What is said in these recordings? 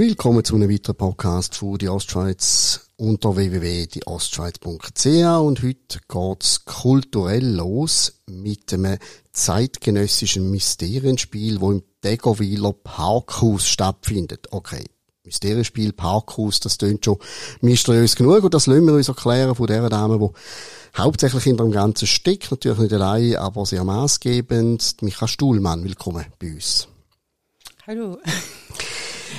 Willkommen zu einem weiteren Podcast von die Ostschweiz unter www.dieostschweiz.ch und heute geht's kulturell los mit einem zeitgenössischen Mysterienspiel, wo im Degowiler Parkhaus stattfindet. Okay. Mysterienspiel, Parkhaus, das tönt schon mysteriös genug und das lassen wir uns erklären von der Dame, die hauptsächlich in dem ganzen Stück, natürlich nicht allein, aber sehr maßgebend, Micha Stuhlmann, willkommen bei uns. Hallo.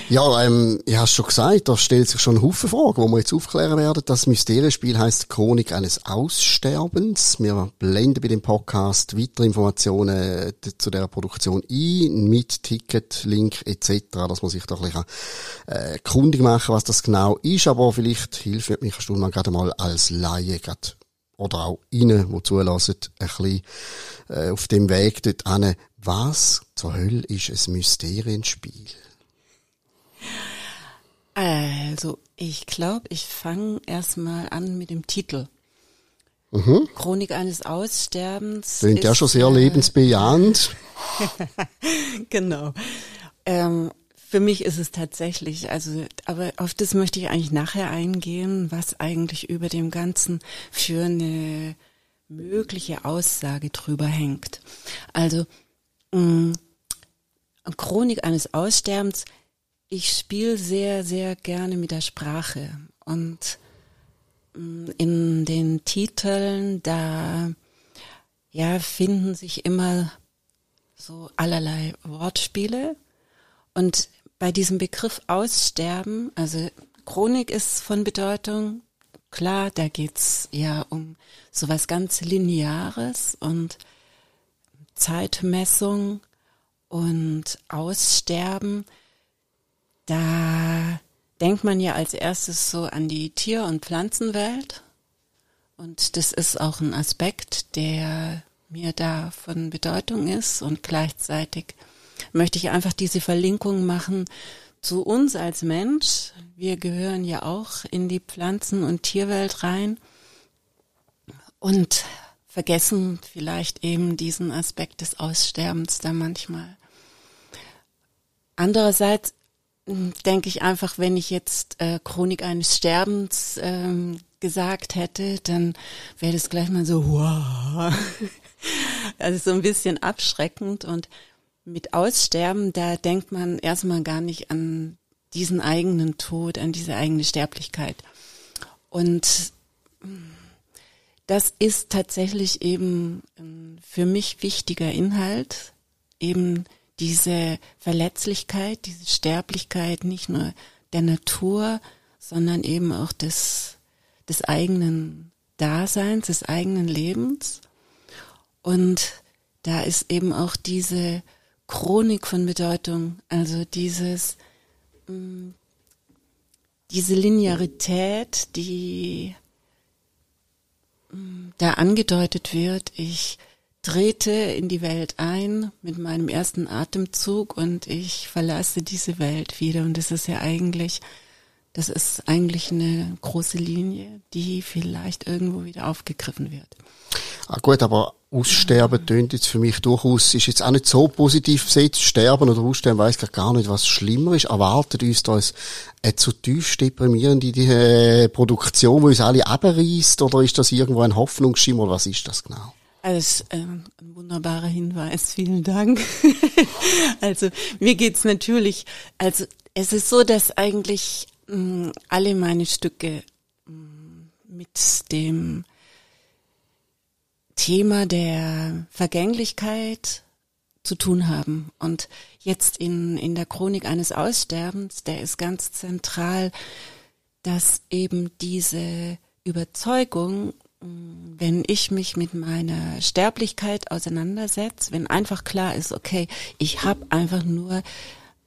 Ja, ähm, ich hast schon gesagt, da stellt sich schon ein Haufen Fragen, die wir jetzt aufklären werden. Das Mysterienspiel heißt Chronik eines Aussterbens. Wir blenden bei dem Podcast weitere Informationen äh, zu der Produktion ein, mit Ticket, Link etc., dass man sich da ein bisschen äh, kundig machen was das genau ist. Aber vielleicht hilft mich Stuhlmann gerade mal als Laie gerade oder auch Ihnen, die zulassen, ein bisschen äh, auf dem Weg dort hin. Was zur Hölle ist ein Mysterienspiel? Also, ich glaube, ich fange erstmal an mit dem Titel. Mhm. Chronik eines Aussterbens. Klingt ja schon sehr äh, lebensbejahend. genau. Ähm, für mich ist es tatsächlich, also, aber auf das möchte ich eigentlich nachher eingehen, was eigentlich über dem Ganzen für eine mögliche Aussage drüber hängt. Also, mh, Chronik eines Aussterbens ich spiele sehr, sehr gerne mit der Sprache. Und mm, in den Titeln, da ja, finden sich immer so allerlei Wortspiele. Und bei diesem Begriff Aussterben, also Chronik ist von Bedeutung, klar, da geht's ja um sowas ganz Lineares und Zeitmessung und Aussterben da denkt man ja als erstes so an die Tier- und Pflanzenwelt. Und das ist auch ein Aspekt, der mir da von Bedeutung ist. Und gleichzeitig möchte ich einfach diese Verlinkung machen zu uns als Mensch. Wir gehören ja auch in die Pflanzen- und Tierwelt rein und vergessen vielleicht eben diesen Aspekt des Aussterbens da manchmal. Andererseits denke ich einfach, wenn ich jetzt äh, Chronik eines Sterbens ähm, gesagt hätte, dann wäre das gleich mal so, wow. also so ein bisschen abschreckend und mit Aussterben, da denkt man erstmal gar nicht an diesen eigenen Tod, an diese eigene Sterblichkeit. Und das ist tatsächlich eben für mich wichtiger Inhalt, eben diese Verletzlichkeit, diese Sterblichkeit nicht nur der Natur, sondern eben auch des, des eigenen Daseins, des eigenen Lebens. Und da ist eben auch diese Chronik von Bedeutung, also dieses, mm, diese Linearität, die mm, da angedeutet wird. Ich trete in die Welt ein mit meinem ersten Atemzug und ich verlasse diese Welt wieder. Und das ist ja eigentlich, das ist eigentlich eine große Linie, die vielleicht irgendwo wieder aufgegriffen wird. Ah gut, aber Aussterben tönt jetzt für mich durchaus, ist jetzt auch nicht so positiv besetzt. Sterben oder Aussterben weiß ich gar nicht, was schlimmer ist. Erwartet uns da eine zu tief deprimierende äh, Produktion, die uns alle abreißt, oder ist das irgendwo ein Hoffnungsschimmer, was ist das genau? Also äh, ein wunderbarer Hinweis, vielen Dank. also mir geht's natürlich, also es ist so, dass eigentlich mh, mm, alle meine Stücke mh, mm, mit dem Thema der Vergänglichkeit zu tun haben. Und jetzt in, in der Chronik eines Aussterbens, der ist ganz zentral, dass eben diese Überzeugung wenn ich mich mit meiner Sterblichkeit auseinandersetze, wenn einfach klar ist, okay, ich habe einfach nur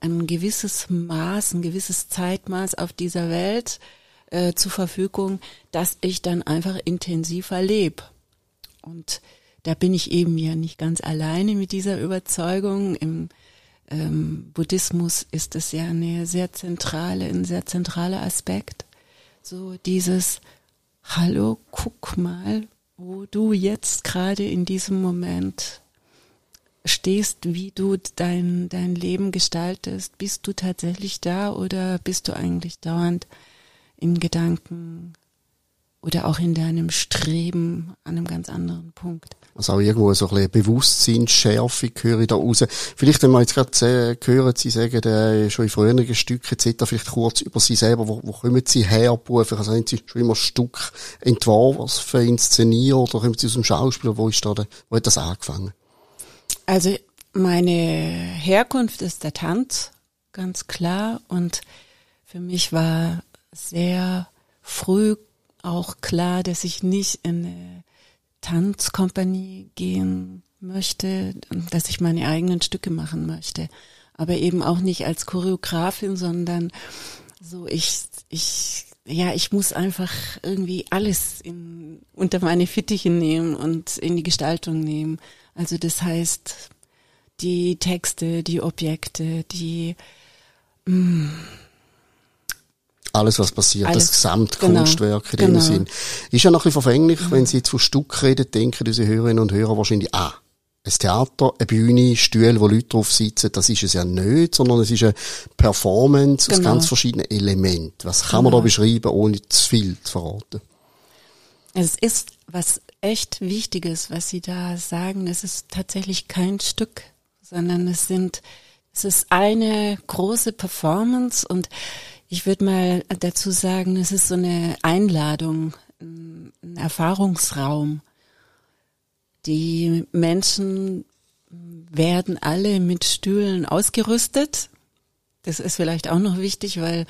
ein gewisses Maß, ein gewisses Zeitmaß auf dieser Welt äh, zur Verfügung, dass ich dann einfach intensiver lebe. Und da bin ich eben ja nicht ganz alleine mit dieser Überzeugung. Im ähm, Buddhismus ist es ja eine sehr zentrale, ein sehr zentraler Aspekt. So dieses hallo, guck mal, wo du jetzt gerade in diesem Moment stehst, wie du dein, dein Leben gestaltest. Bist du tatsächlich da oder bist du eigentlich dauernd in Gedanken oder auch in deinem Streben an einem ganz anderen Punkt? Also auch irgendwo so ein bisschen Bewusstseinsschärfe höre ich da raus. Vielleicht, wenn wir jetzt gerade hören, Sie sagen, äh, schon in früheren Stücken etc., vielleicht kurz über Sie selber, wo, wo kommen Sie her beruflich? Also haben Sie schon immer ein Stück entworfen, Inszenieren oder kommen Sie aus dem Schauspiel? Wo ist da, wo hat das angefangen? Also meine Herkunft ist der Tanz, ganz klar. Und für mich war sehr früh auch klar, dass ich nicht in eine Tanzkompanie gehen möchte, dass ich meine eigenen Stücke machen möchte. Aber eben auch nicht als Choreografin, sondern so ich, ich, ja, ich muss einfach irgendwie alles in, unter meine Fittiche nehmen und in die Gestaltung nehmen. Also das heißt, die Texte, die Objekte, die, mh, mm, alles, was passiert, Alles, das Gesamtkunstwerk genau, in dem genau. Sinn. Ist ja noch ein bisschen verfänglich, mhm. wenn Sie jetzt von Stück reden, denken unsere Hörerinnen und Hörer wahrscheinlich, ah, ein Theater, eine Bühne, Stühle, wo Leute drauf sitzen, das ist es ja nicht, sondern es ist eine Performance genau. aus ganz verschiedenen Elementen. Was kann man da genau. beschreiben, ohne zu viel zu verraten? Es ist was echt Wichtiges, was Sie da sagen. Es ist tatsächlich kein Stück, sondern es sind, es ist eine große Performance und ich würde mal dazu sagen, es ist so eine Einladung, ein Erfahrungsraum. Die Menschen werden alle mit Stühlen ausgerüstet. Das ist vielleicht auch noch wichtig, weil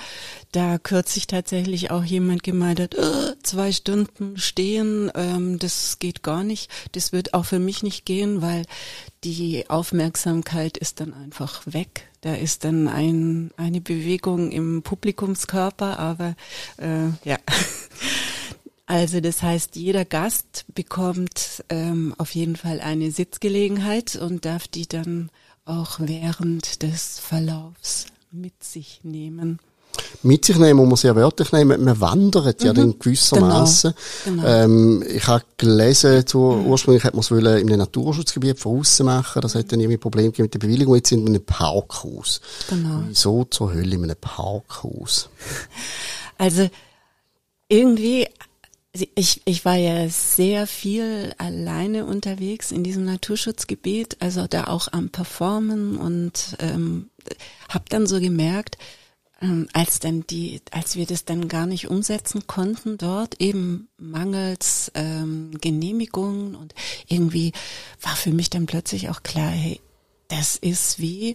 da kürzlich tatsächlich auch jemand gemeint hat, oh, zwei Stunden stehen, ähm, das geht gar nicht. Das wird auch für mich nicht gehen, weil die Aufmerksamkeit ist dann einfach weg. Da ist dann ein, eine Bewegung im Publikumskörper, aber äh, ja. Also das heißt, jeder Gast bekommt ähm, auf jeden Fall eine Sitzgelegenheit und darf die dann auch während des Verlaufs mit sich nehmen. Mit sich nehmen, muss man sehr wörtlich nehmen. Man wandert ja mhm. dann gewissermaßen. Genau. genau. Ähm, ich habe gelesen, so, mhm. ursprünglich hat man es in einem Naturschutzgebiet von außen machen. Das hat dann irgendwie Probleme mit der Bewilligung. Jetzt sind wir in einem Parkhaus. Genau. Wieso zur Hölle in einem Parkhaus? Also, irgendwie ich, ich war ja sehr viel alleine unterwegs in diesem Naturschutzgebiet, also da auch am Performen und ähm, habe dann so gemerkt, ähm, als dann die, als wir das dann gar nicht umsetzen konnten dort, eben mangels ähm, Genehmigungen und irgendwie war für mich dann plötzlich auch klar, hey, das ist wie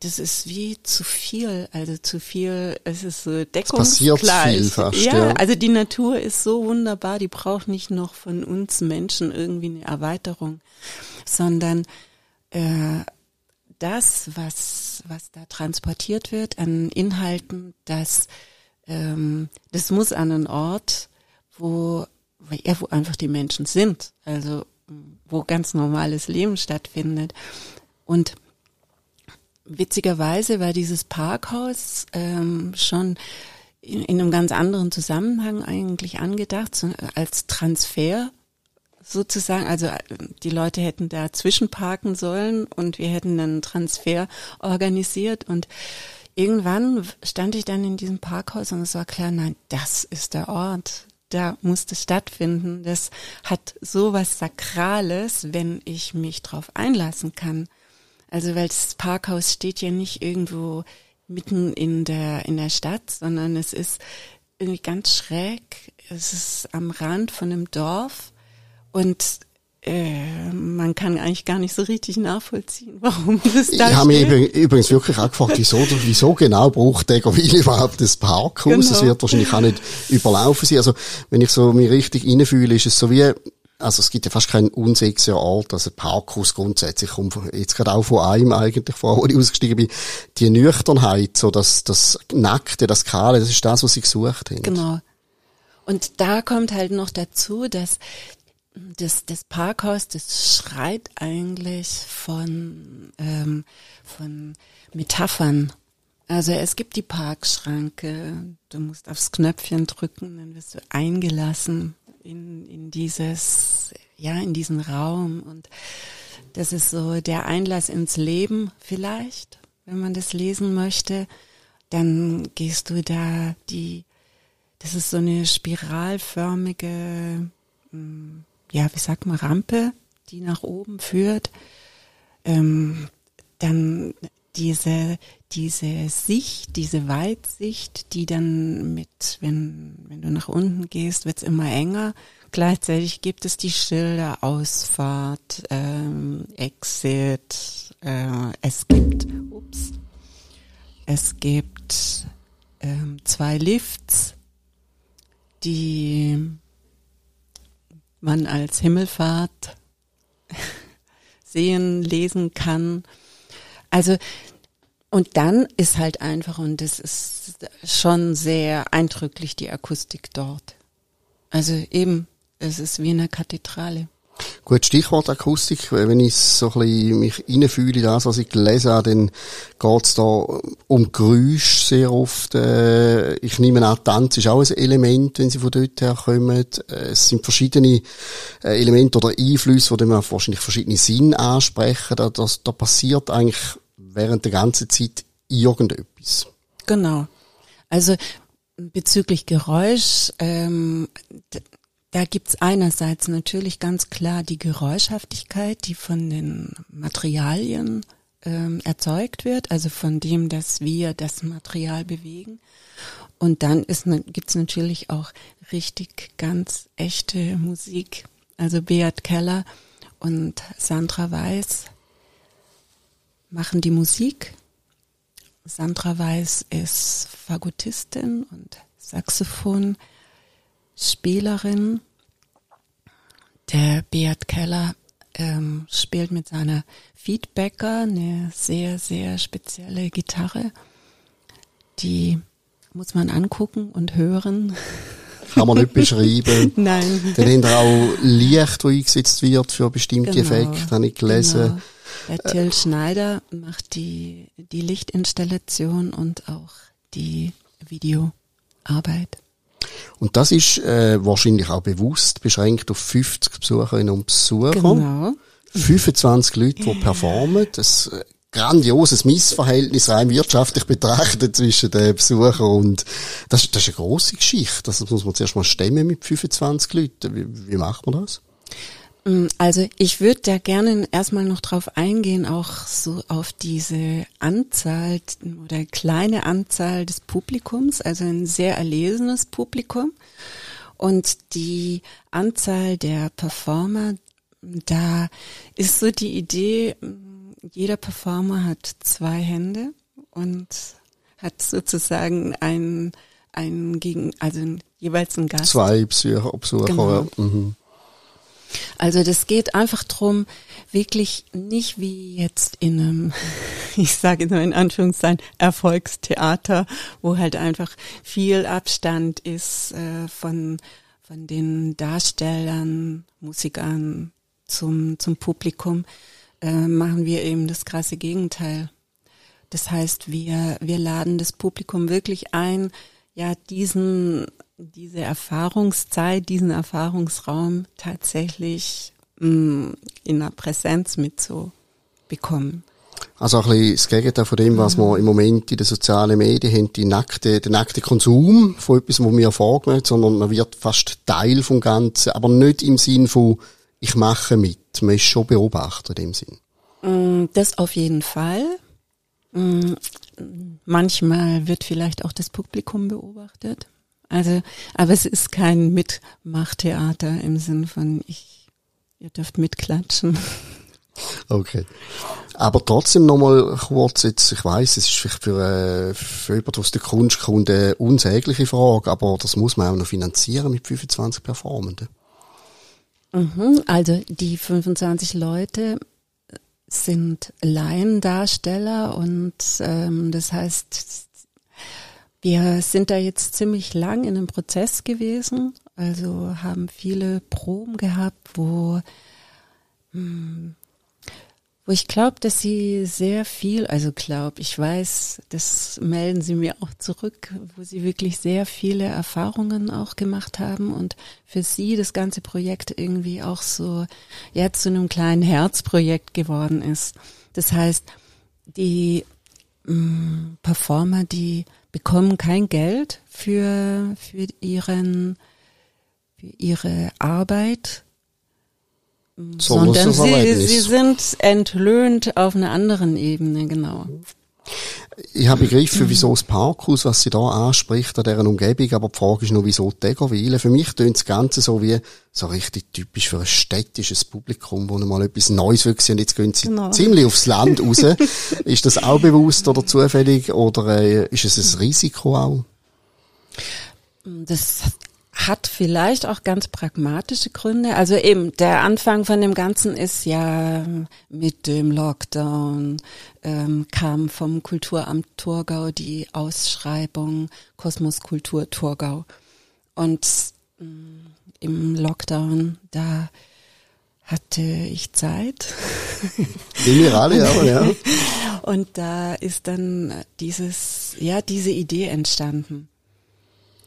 das ist wie zu viel, also zu viel, es ist so deckungsgleich. Passiert viel fast, ja, ja, also die Natur ist so wunderbar, die braucht nicht noch von uns Menschen irgendwie eine Erweiterung, sondern äh, das, was, was da transportiert wird an Inhalten, das, ähm, das muss an einen Ort, wo, ja, wo einfach die Menschen sind, also wo ganz normales Leben stattfindet. Und witzigerweise war dieses Parkhaus ähm, schon in, in einem ganz anderen Zusammenhang eigentlich angedacht, so als Transfer sozusagen. Also äh, die Leute hätten da zwischenparken sollen und wir hätten einen Transfer organisiert und irgendwann stand ich dann in diesem Parkhaus und es war klar, nein, das ist der Ort. Da muss das stattfinden. Das hat so was Sakrales, wenn ich mich drauf einlassen kann. Also weil das Parkhaus steht ja nicht irgendwo mitten in der, in der Stadt, sondern es ist irgendwie ganz schräg. Es ist am Rand von einem Dorf und äh, man kann eigentlich gar nicht so richtig nachvollziehen, warum das da Ich habe mich übrigens wirklich auch gefragt, wieso, wieso genau braucht Degerwil überhaupt das Parkhaus? Genau. Es wird wahrscheinlich auch nicht überlaufen sein. Also, wenn ich so mich richtig reinfühle, ist es so wie, also es gibt ja fast keinen unsexy Ort, also Parkhaus grundsätzlich, kommt jetzt gerade auch von einem eigentlich, vor, wo ich ausgestiegen bin, die Nüchternheit, so das, das Nackte, das Kahle, das ist das, was sie gesucht haben. Genau. Und da kommt halt noch dazu, dass das, das Parkhaus, das schreit eigentlich von, ähm, von Metaphern. Also es gibt die Parkschranke, du musst aufs Knöpfchen drücken, dann wirst du eingelassen in, in dieses, ja, in diesen Raum und das ist so der Einlass ins Leben vielleicht, wenn man das lesen möchte. Dann gehst du da die, das ist so eine spiralförmige, hm, ja, wie sagt man, Rampe, die nach oben führt. Ähm, dann diese, diese Sicht, diese Weitsicht, die dann mit, wenn, wenn du nach unten gehst, wird's immer enger. Gleichzeitig gibt es die Schilder Ausfahrt, ähm, Exit, äh, es gibt, ups, es gibt ähm, zwei Lifts, die man als Himmelfahrt sehen, lesen kann. Also und dann ist halt einfach, und das ist schon sehr eindrücklich, die Akustik dort. Also eben, es ist wie eine Kathedrale. Gut, Stichwort Akustik, wenn ich so ein bisschen mich reinfühle in das, was ich gelesen habe, dann geht's da um Geräusche sehr oft. Äh, ich nehme an, Tanz ist auch ein Element, wenn sie von dort her kommen. Äh, es sind verschiedene äh, Elemente oder Einflüsse, die man wahrscheinlich verschiedene Sinne ansprechen. Da, das, da passiert eigentlich während der ganzen Zeit irgendetwas. Genau. Also bezüglich Geräusch, ähm, da gibt's einerseits natürlich ganz klar die Geräuschhaftigkeit, die von den Materialien ähm, erzeugt wird, also von dem, dass wir das Material bewegen. Und dann ist, gibt's natürlich auch richtig ganz echte Musik. Also Beat Keller und Sandra Weiß machen die Musik. Sandra Weiß ist Fagottistin und Saxophonspielerin. Der Beat Keller ähm, spielt mit seiner Feedbacker eine sehr, sehr spezielle Gitarre. Die muss man angucken und hören. Kann man nicht beschreiben. Nein. Dann haben auch Licht, das eingesetzt wird für bestimmte genau, Effekte, habe ich gelesen. Genau. Der Till Schneider macht die, die Lichtinstallation und auch die Videoarbeit. Und das ist äh, wahrscheinlich auch bewusst beschränkt auf 50 Besucherinnen und Besucher. Genau. 25 Leute, die performen. Das äh, grandioses Missverhältnis rein wirtschaftlich betrachtet zwischen den Besuchern und das, das ist eine große Geschichte. Das muss man zuerst mal stemmen mit 25 Leuten. Wie, wie macht man das? Mm, also ich würde da gerne erstmal noch drauf eingehen, auch so auf diese Anzahl oder kleine Anzahl des Publikums, also ein sehr erlesenes Publikum. Und die Anzahl der Performer, da ist so die Idee, mm, jeder Performer hat zwei Hände und hat sozusagen ein, ein gegen, also jeweils ein Gast. Zwei Besucher, Besucher genau. ja. mhm. Also das geht einfach drum, wirklich nicht wie jetzt in einem, ich sage nur in Anführungszeichen, Erfolgstheater, wo halt einfach viel Abstand ist äh, von, von den Darstellern, Musikern zum, zum Publikum, äh, machen wir eben das krasse Gegenteil. Das heißt, wir, wir laden das Publikum wirklich ein, ja, diesen diese Erfahrungszeit, diesen Erfahrungsraum tatsächlich mh, mm, in der Präsenz mitzubekommen. Also ein bisschen das Gegenteil von dem, was wir im Moment in den sozialen Medien haben, die nackte, der nackte Konsum von etwas, was mir vorgemacht sondern man wird fast Teil vom Ganzen, aber nicht im Sinn von, ich mache mit. Man ist schon Beobachter in dem Sinn. Mm, das auf jeden Fall. Mm, manchmal wird vielleicht auch das Publikum beobachtet. Also, aber es ist kein Mitmachtheater im Sinn von ich, ihr dürft mitklatschen. Okay. Aber trotzdem nochmal kurz jetzt, ich weiß, es ist vielleicht für, äh, für jemanden aus der Kunst kommt eine unsägliche Frage, aber das muss man auch noch finanzieren mit 25 Performenden. Mhm, also die 25 Leute sind Laiendarsteller und ähm, das heißt, wir sind da jetzt ziemlich lang in einem Prozess gewesen, also haben viele Proben gehabt, wo, hm, wo ich glaube, dass sie sehr viel, also glaube, ich weiß, das melden sie mir auch zurück, wo sie wirklich sehr viele Erfahrungen auch gemacht haben und für sie das ganze Projekt irgendwie auch so, ja, zu einem kleinen Herzprojekt geworden ist. Das heißt, die mh, mm, Performer, die bekommen kein Geld für, für ihren, für ihre Arbeit, so sondern sie, sie sind entlöhnt auf einer anderen Ebene, genau. Ich habe begriffen, wieso das Parkhaus, was sie da anspricht, an deren Umgebung, aber die Frage ist nur, wieso Tegerwilen. Für mich tönt das Ganze so wie, so richtig typisch für ein städtisches Publikum, wo mal etwas Neues will und jetzt gehen sie genau. ziemlich aufs Land raus. ist das auch bewusst oder zufällig oder äh, ist es ein Risiko auch? Das hat vielleicht auch ganz pragmatische Gründe. Also eben, der Anfang von dem Ganzen ist ja mit dem Lockdown, ähm, kam vom Kulturamt Thurgau die Ausschreibung Kosmos Kultur Thurgau. Und ähm, im Lockdown, da hatte ich Zeit. Generale, aber ja. Und da ist dann dieses, ja, diese Idee entstanden.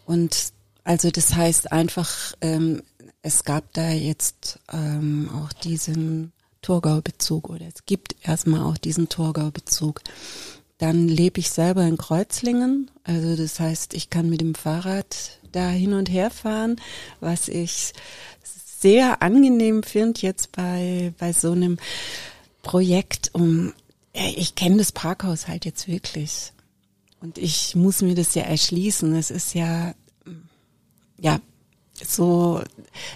Und also das heißt einfach, ähm, es gab da jetzt ähm, auch diesen Torgau-Bezug oder es gibt erstmal auch diesen Torgau-Bezug. Dann lebe ich selber in Kreuzlingen, also das heißt, ich kann mit dem Fahrrad da hin und her fahren, was ich sehr angenehm finde jetzt bei, bei so einem Projekt um, ich kenne das Parkhaus halt jetzt wirklich. Und ich muss mir das ja erschließen. Es ist ja ja, so,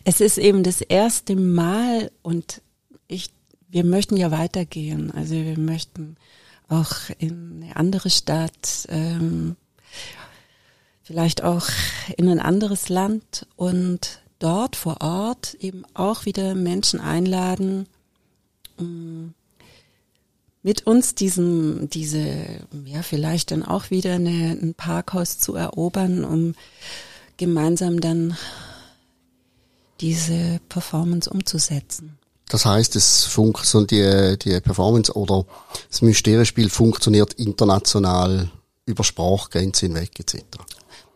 es ist eben das erste Mal und ich, wir möchten ja weitergehen. Also wir möchten auch in eine andere Stadt, ähm, vielleicht auch in ein anderes Land und dort vor Ort eben auch wieder Menschen einladen, um mit uns diesen, diese, ja, vielleicht dann auch wieder eine, ein Parkhaus zu erobern, um gemeinsam dann diese Performance umzusetzen. Das heißt, es funktioniert die, die Performance oder das Mysterienspiel funktioniert international über Sprachgrenzen hinweg etc.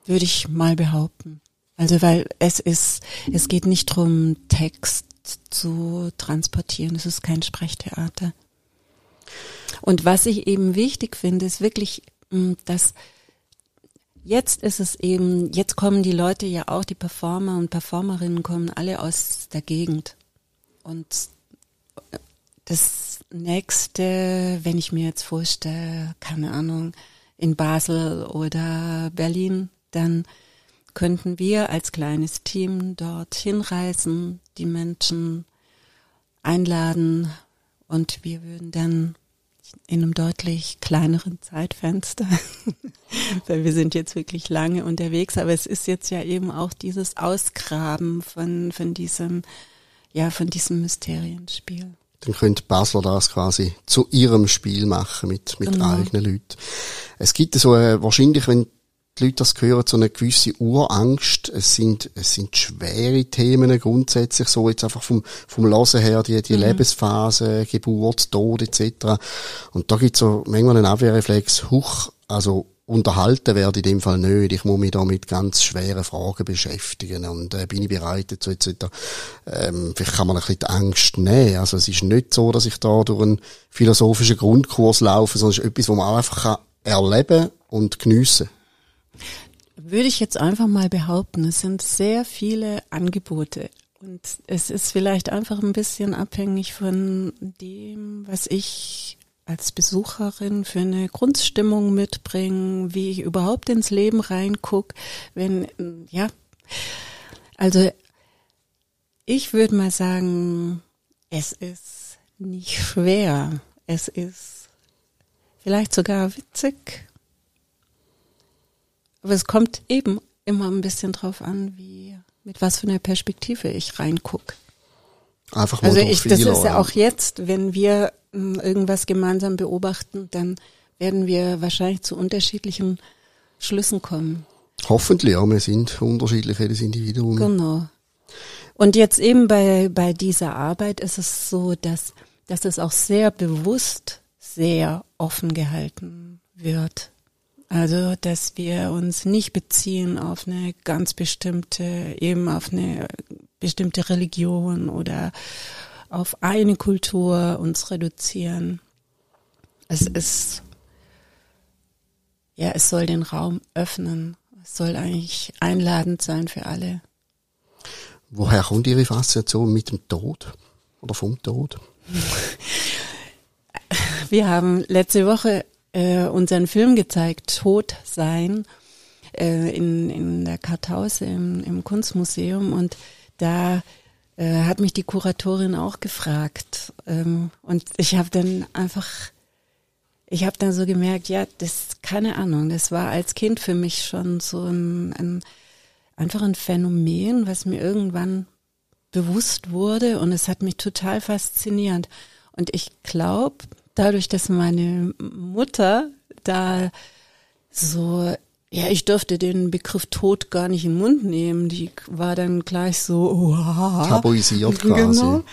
Würde ich mal behaupten. Also weil es ist, es geht nicht darum, Text zu transportieren. Es ist kein Sprechtheater. Und was ich eben wichtig finde, ist wirklich, mm, dass Jetzt ist es eben, jetzt kommen die Leute ja auch, die Performer und Performerinnen kommen alle aus der Gegend. Und das nächste, wenn ich mir jetzt vorstelle, keine Ahnung, in Basel oder Berlin, dann könnten wir als kleines Team dort hinreisen, die Menschen einladen und wir würden dann in einem deutlich kleineren Zeitfenster, weil wir sind jetzt wirklich lange unterwegs, aber es ist jetzt ja eben auch dieses Ausgraben von, von diesem, ja, von diesem Mysterienspiel. Dann könnte Basler das quasi zu ihrem Spiel machen mit, mit genau. eigenen Leuten. Es gibt so äh, wahrscheinlich, wenn die Leute das hören, so eine gewisse Urangst. Es sind, es sind schwere Themen grundsätzlich, so jetzt einfach vom, vom Lassen her, die, die mhm. Lebensphase, Geburt, Tod etc. Und da gibt's so manchmal einen Abwehrreflex, huch, also unterhalten werde in dem Fall nicht. Ich muss mich da mit ganz schweren Fragen beschäftigen und äh, bin ich bereit dazu etc. Ähm, vielleicht kann man ein bisschen die Angst nehmen. Also es ist nicht so, dass ich da durch einen philosophischen Grundkurs laufe, sondern es ist etwas, wo man einfach erleben und geniessen kann. Würde ich jetzt einfach mal behaupten, es sind sehr viele Angebote. Und es ist vielleicht einfach ein bisschen abhängig von dem, was ich als Besucherin für eine Grundstimmung mitbringe, wie ich überhaupt ins Leben reinguck. Wenn, ja, also ich würde mal sagen, es ist nicht schwer. Es ist vielleicht sogar witzig. Aber es kommt eben immer ein bisschen drauf an, wie, mit was für einer Perspektive ich reinguck. Einfach mal also ich, das ist ja auch jetzt, wenn wir hm, irgendwas gemeinsam beobachten, dann werden wir wahrscheinlich zu unterschiedlichen Schlüssen kommen. Hoffentlich, ja, wir sind unterschiedlich, jedes Individuum. Genau. Und jetzt eben bei, bei dieser Arbeit ist es so, dass dass es auch sehr bewusst sehr offen gehalten wird. Also, dass wir uns nicht beziehen auf eine ganz bestimmte, eben auf eine bestimmte Religion oder auf eine Kultur uns reduzieren. Es ist, ja, es soll den Raum öffnen. Es soll eigentlich einladend sein für alle. Woher kommt Ihre Faszination mit dem Tod oder vom Tod? Wir haben letzte Woche äh, unseren Film gezeigt, Tod sein, äh, in, in der Kartause im, im Kunstmuseum. Und da äh, hat mich die Kuratorin auch gefragt. Ähm, und ich habe dann einfach ich habe dann so gemerkt, ja, das keine Ahnung, das war als Kind für mich schon so ein, ein einfach ein Phänomen, was mir irgendwann bewusst wurde. Und es hat mich total fasziniert. Und ich glaube, dadurch, dass meine Mutter da so, ja, ich durfte den Begriff Tod gar nicht in den Mund nehmen. Die war dann gleich so, wow. Tabuisiert quasi. Genau.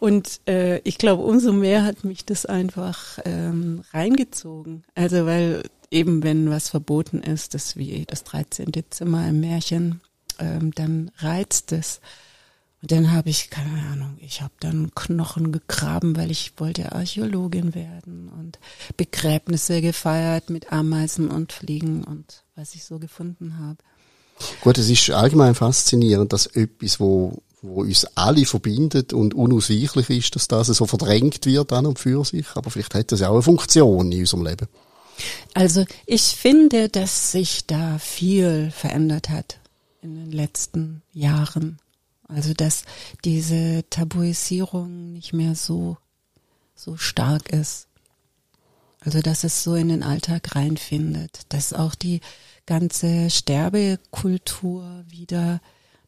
Und äh, ich glaube, umso mehr hat mich das einfach ähm, reingezogen. Also weil eben wenn was verboten ist, das wie das 13. Zimmer im Märchen, ähm, dann reizt es. Und dann habe ich, keine Ahnung, ich habe dann Knochen gegraben, weil ich wollte Archäologin werden und Begräbnisse gefeiert mit Ameisen und Fliegen und was ich so gefunden habe. Gut, es ist allgemein faszinierend, dass etwas, wo, wo uns alle verbindet und unausweichlich ist, dass das so verdrängt wird an und für sich. Aber vielleicht hat das ja auch eine Funktion in unserem Leben. Also ich finde, dass sich da viel verändert hat in den letzten Jahren. Also dass diese Tabuisierung nicht mehr so, so stark ist. Also dass es so in den Alltag reinfindet, dass auch die ganze Sterbekultur wieder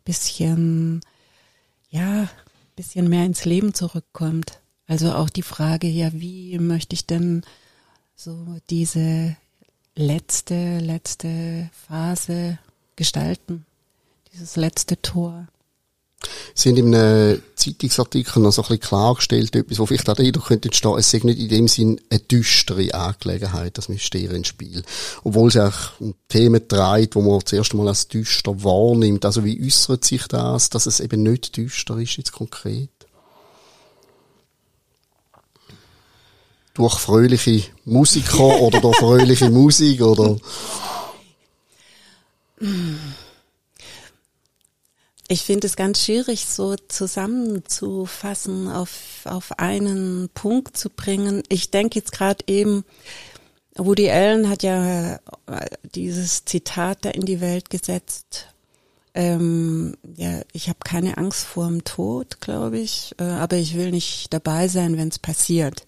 bisschen, ja, bisschen mehr ins Leben zurückkommt. Also auch die Frage, ja, wie möchte ich denn so diese letzte, letzte Phase gestalten? Dieses letzte Tor. Sie haben in einem Zeitungsartikel noch so ein bisschen klargestellt, etwas, wo vielleicht auch Eindruck könnte entstehen, es sei nicht in dem Sinn eine düstere Angelegenheit, das Mysterienspiel. Obwohl es auch um Themen trägt, wo man zuerst einmal als düster wahrnimmt. Also wie äußert sich das, dass es eben nicht düster ist jetzt konkret? Durch fröhliche Musiker oder durch fröhliche Musik oder? Ich finde es ganz schwierig, so zusammenzufassen, auf, auf einen Punkt zu bringen. Ich denke jetzt gerade eben, Woody Allen hat ja äh, dieses Zitat da in die Welt gesetzt. Ähm, ja, ich habe keine Angst vor dem Tod, glaube ich, äh, aber ich will nicht dabei sein, wenn es passiert.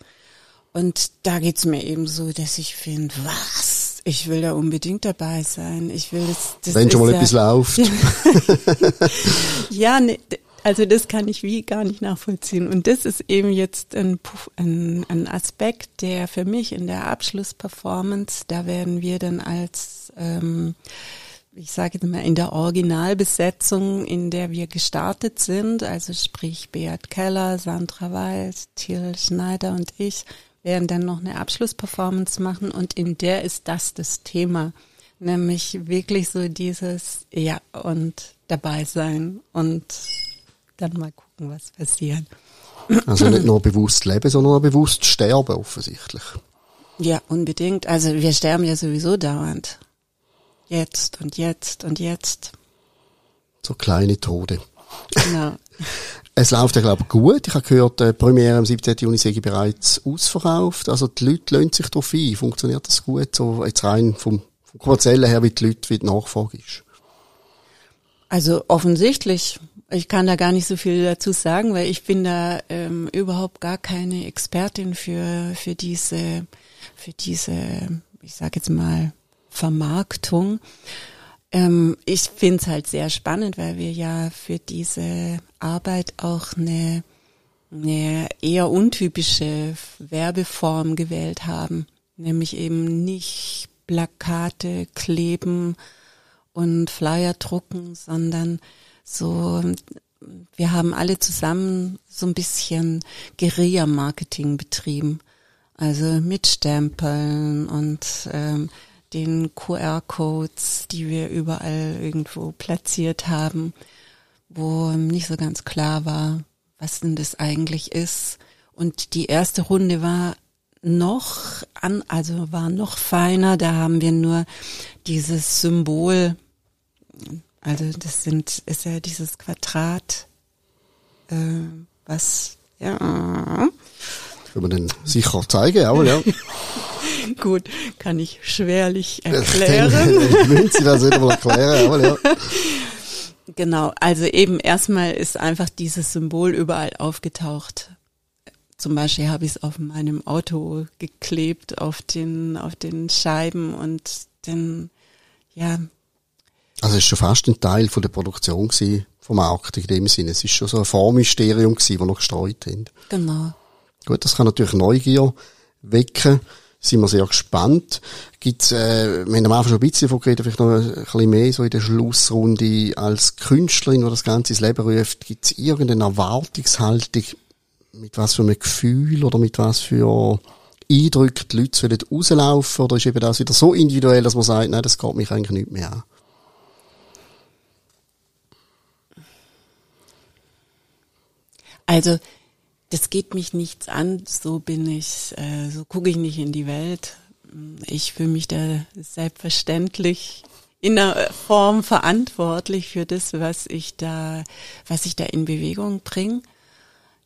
Und da geht's mir eben so, dass ich finde, was? Ich will da unbedingt dabei sein. Ich will das. das Wenn schon mal ja, etwas läuft. ja, ne, also das kann ich wie gar nicht nachvollziehen. Und das ist eben jetzt ein, ein, ein Aspekt, der für mich in der Abschlussperformance, da werden wir dann als ähm, ich sage jetzt mal, in der Originalbesetzung, in der wir gestartet sind, also sprich Beat Keller, Sandra Weiß, Thiel Schneider und ich, werden dann noch eine Abschlussperformance machen und in der ist das das Thema. Nämlich wirklich so dieses, ja, und dabei sein und dann mal gucken, was passiert. Also nicht nur bewusst leben, sondern auch bewusst sterben offensichtlich. Ja, unbedingt. Also wir sterben ja sowieso dauernd. Jetzt und jetzt und jetzt. So kleine Tode. Genau. Es läuft ja, glaube ich, gut. Ich habe gehört, die Premiere am 17. Juni sei bereits ausverkauft. Also die Leute lösen sich darauf ein. Funktioniert das gut? So jetzt rein vom, vom kommerziellen her, wie die Leute, wie die Nachfrage ist? Also offensichtlich. Ich kann da gar nicht so viel dazu sagen, weil ich bin da ähm, überhaupt gar keine Expertin für, für diese, für diese, ich sage jetzt mal, Vermarktung. Ähm, ich finde es halt sehr spannend, weil wir ja für diese Arbeit auch eine, eine eher untypische Werbeform gewählt haben, nämlich eben nicht Plakate kleben und Flyer drucken, sondern so wir haben alle zusammen so ein bisschen Guerilla-Marketing betrieben. Also mit Stempeln und ähm, den QR-Codes, die wir überall irgendwo platziert haben, wo nicht so ganz klar war, was denn das eigentlich ist. Und die erste Runde war noch an, also war noch feiner. Da haben wir nur dieses Symbol, also das sind, ist ja dieses Quadrat, äh, was, ja. Können wir den sicher zeigen, jawohl, ja. Gut, kann ich schwerlich erklären. Wenn Sie das wieder mal erklären, jawohl, ja. Genau, also eben erstmal ist einfach dieses Symbol überall aufgetaucht. Zum Beispiel habe ich es auf meinem Auto geklebt, auf den, auf den Scheiben und den, ja. Also es ist schon fast ein Teil von der Produktion gewesen, vom Markt in dem Sinne. Es ist schon so ein Vormysterium gewesen, das noch gestreut haben. Genau. Gut, das kann natürlich Neugier wecken. Sind wir sehr gespannt. Gibt's, äh, wir haben am Anfang schon ein bisschen davon geredet, vielleicht noch ein bisschen mehr so in der Schlussrunde. Als Künstlerin, die das Ganze ins Leben ruft, gibt es irgendeine Erwartungshaltung, mit was für einem Gefühl oder mit was für Eindrücken die Leute sollen rauslaufen? Oder ist eben das wieder so individuell, dass man sagt, nein, das geht mich eigentlich nicht mehr an? Also, das geht mich nichts an, so bin ich, äh, so gucke ich nicht in die Welt. Ich fühle mich da selbstverständlich in der Form verantwortlich für das, was ich da, was ich da in Bewegung bringe.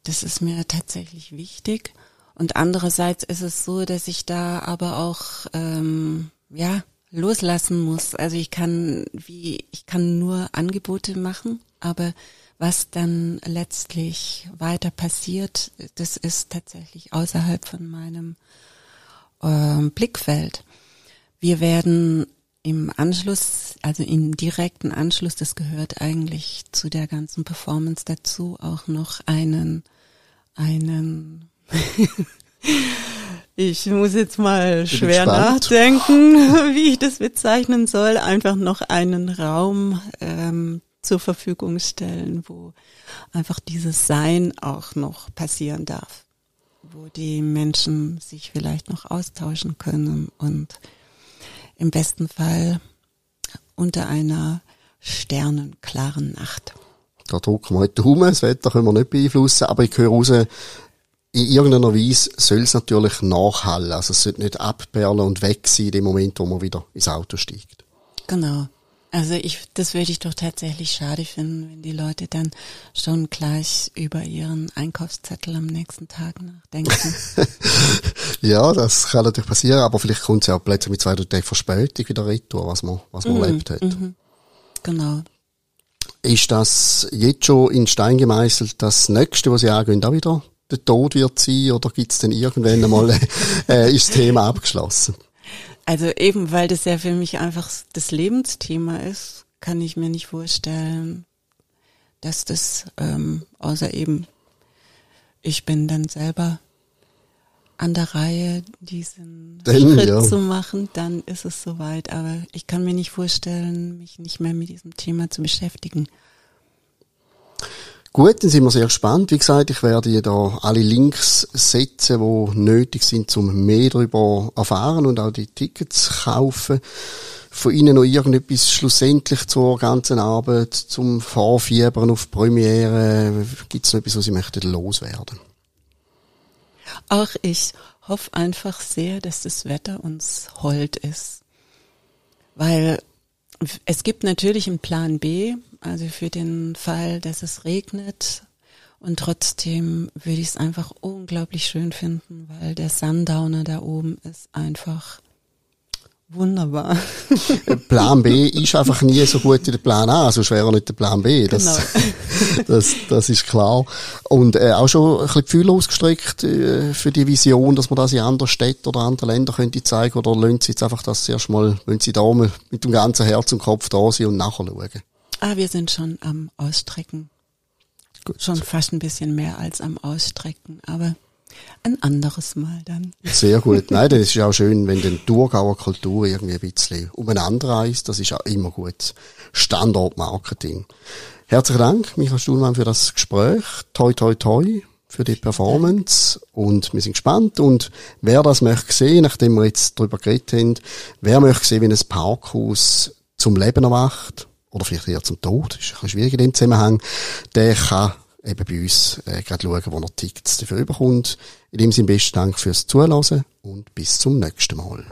Das ist mir tatsächlich wichtig. Und andererseits ist es so, dass ich da aber auch ähm, ja loslassen muss. Also ich kann wie ich kann nur Angebote machen, aber was dann letztlich weiter passiert, das ist tatsächlich außerhalb von meinem äh, Blickfeld. Wir werden im Anschluss, also im direkten Anschluss, das gehört eigentlich zu der ganzen Performance dazu, auch noch einen, einen, ich muss jetzt mal schwer nachdenken, wie ich das bezeichnen soll, einfach noch einen Raum ähm, zur Verfügung stellen, wo einfach dieses Sein auch noch passieren darf, wo die Menschen sich vielleicht noch austauschen können und im besten Fall unter einer sternenklaren Nacht. Da drücken wir nicht Daumen, das Wetter können wir nicht beeinflussen, aber ich höre raus, in irgendeiner Weise soll es natürlich nachhallen. Also es sollte nicht abperlen und weg sein in dem Moment, wo man wieder ins Auto steigt. Genau. Also ich, das würde ich doch tatsächlich schade finden, wenn die Leute dann schon gleich über ihren Einkaufszettel am nächsten Tag nachdenken. ja, das kann natürlich passieren, aber vielleicht kommt es ja auch plötzlich mit zwei Tagen Verspätung wieder retour, was man, was man mhm, erlebt hat. Mhm. Genau. Ist das jetzt schon in Stein gemeißelt, das nächste, was Sie angehen, auch wieder der Tod wird sein, oder gibt es denn irgendwann einmal, äh, ist das Thema abgeschlossen? Also eben, weil das ja für mich einfach das Lebensthema ist, kann ich mir nicht vorstellen, dass das, ähm, außer eben, ich bin dann selber an der Reihe, diesen Denn, Schritt ja. zu machen, dann ist es soweit. Aber ich kann mir nicht vorstellen, mich nicht mehr mit diesem Thema zu beschäftigen. Gut, dann sind wir sehr gespannt. Wie gesagt, ich werde da alle Links setzen, die nötig sind, um mehr darüber erfahren und auch die Tickets kaufen. Von Ihnen noch irgendetwas schlussendlich zur ganzen Arbeit, zum Vorfiebern auf Premiere? Gibt es noch etwas, was Sie möchten loswerden? Ach, ich hoffe einfach sehr, dass das Wetter uns hold ist. Weil es gibt natürlich einen Plan B, also für den Fall, dass es regnet. Und trotzdem würde ich es einfach unglaublich schön finden, weil der Sundowner da oben ist einfach wunderbar. Plan B ist einfach nie so gut wie der Plan A, sonst wäre er nicht der Plan B. Das, genau. das, das ist klar. Und äh, auch schon ein bisschen Gefühl ausgestreckt äh, für die Vision, dass man das in anderen Städten oder anderen Ländern könnte zeigen oder lösen Sie jetzt einfach das erst mal, wenn Sie da mal mit dem ganzen Herz und Kopf da sind und nachher schauen? Ah, wir sind schon am Ausstrecken. Gut. Schon fast ein bisschen mehr als am Ausstrecken, aber ein anderes Mal dann. Sehr gut. Nein, das ist auch schön, wenn die Thurgauer Kultur irgendwie ein bisschen umeinander reist. Das ist auch immer gut. Standortmarketing. Herzlichen Dank, Michael Stuhlmann, für das Gespräch. Toi, toi, toi für die Performance und wir sind gespannt und wer das möchte sehen, nachdem wir jetzt darüber geredet haben, wer möchte sehen, wie ein Parkhaus zum Leben erwacht oder vielleicht eher zum Tod, ist ein bisschen schwierig in dem Zusammenhang, der kann eben bei uns äh, gerade schauen, wo er Tickets dafür überkommt. In dem Sinne besten Dank fürs Zuhören und bis zum nächsten Mal.